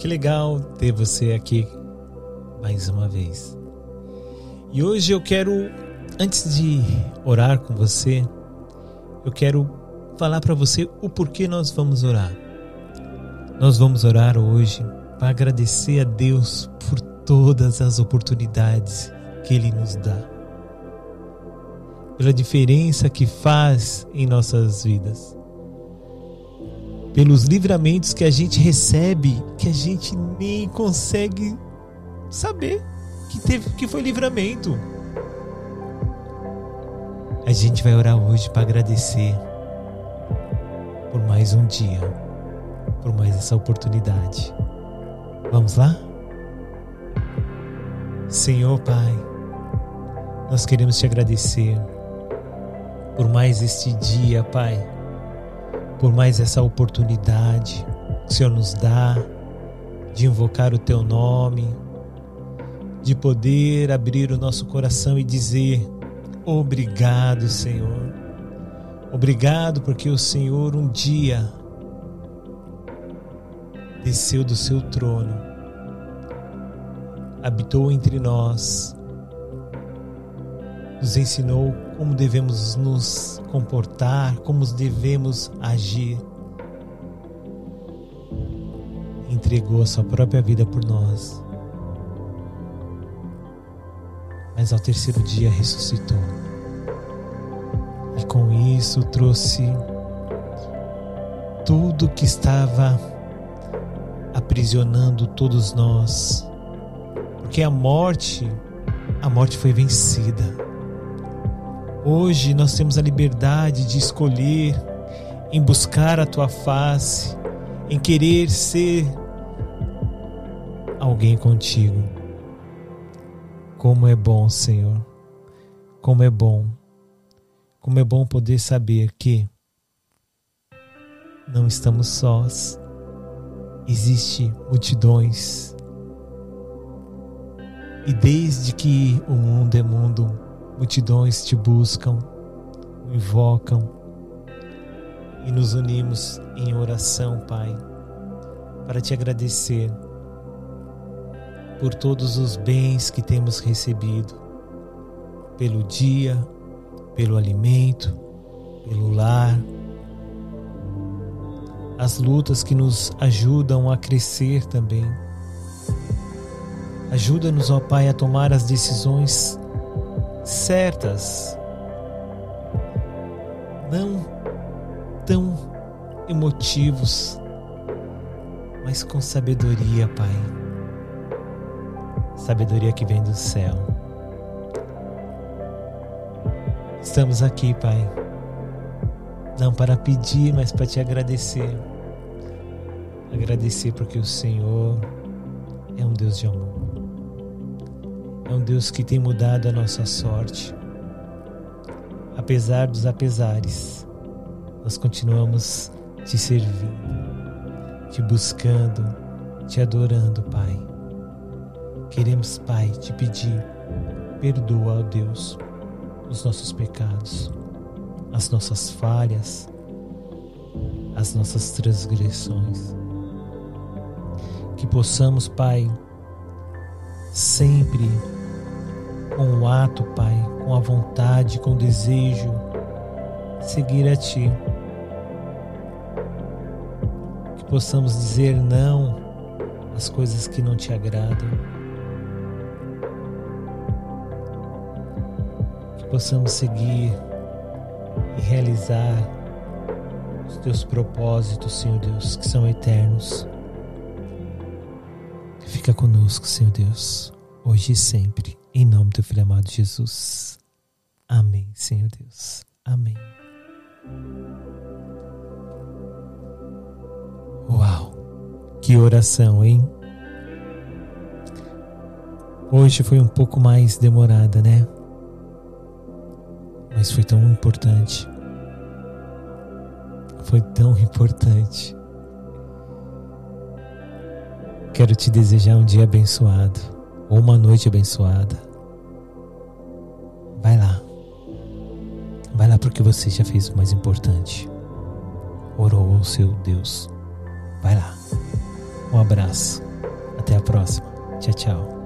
Que legal ter você aqui mais uma vez. E hoje eu quero, antes de orar com você, eu quero falar para você o porquê nós vamos orar. Nós vamos orar hoje para agradecer a Deus por todas as oportunidades que Ele nos dá, pela diferença que faz em nossas vidas pelos livramentos que a gente recebe, que a gente nem consegue saber que teve que foi livramento. A gente vai orar hoje para agradecer por mais um dia, por mais essa oportunidade. Vamos lá? Senhor Pai, nós queremos te agradecer por mais este dia, Pai por mais essa oportunidade que o Senhor nos dá de invocar o Teu nome, de poder abrir o nosso coração e dizer: Obrigado, Senhor. Obrigado porque o Senhor um dia desceu do seu trono, habitou entre nós, nos ensinou como devemos nos comportar, como devemos agir. Entregou a sua própria vida por nós. Mas ao terceiro dia ressuscitou. E com isso trouxe tudo que estava aprisionando todos nós. Porque a morte, a morte foi vencida Hoje nós temos a liberdade de escolher em buscar a tua face, em querer ser alguém contigo. Como é bom, Senhor. Como é bom. Como é bom poder saber que não estamos sós. Existe multidões. E desde que o mundo é mundo, multidões te buscam, invocam e nos unimos em oração, Pai, para te agradecer por todos os bens que temos recebido, pelo dia, pelo alimento, pelo lar, as lutas que nos ajudam a crescer também. Ajuda-nos, ó Pai, a tomar as decisões certas, não tão emotivos, mas com sabedoria, Pai. Sabedoria que vem do céu. Estamos aqui, Pai, não para pedir, mas para te agradecer. Agradecer porque o Senhor é um Deus de amor. É um Deus que tem mudado a nossa sorte. Apesar dos apesares, nós continuamos te servindo, te buscando, te adorando, Pai. Queremos, Pai, te pedir, perdoa, ó Deus, os nossos pecados, as nossas falhas, as nossas transgressões. Que possamos, Pai, sempre com o ato, Pai, com a vontade, com o desejo, seguir a Ti. Que possamos dizer não às coisas que não te agradam. Que possamos seguir e realizar os Teus propósitos, Senhor Deus, que são eternos. Fica conosco, Senhor Deus, hoje e sempre. Em nome do Filho amado Jesus. Amém, Senhor Deus. Amém. Uau! Que oração, hein? Hoje foi um pouco mais demorada, né? Mas foi tão importante. Foi tão importante. Quero te desejar um dia abençoado ou uma noite abençoada. Vai lá. Vai lá porque você já fez o mais importante. Orou ao seu Deus. Vai lá. Um abraço. Até a próxima. Tchau, tchau.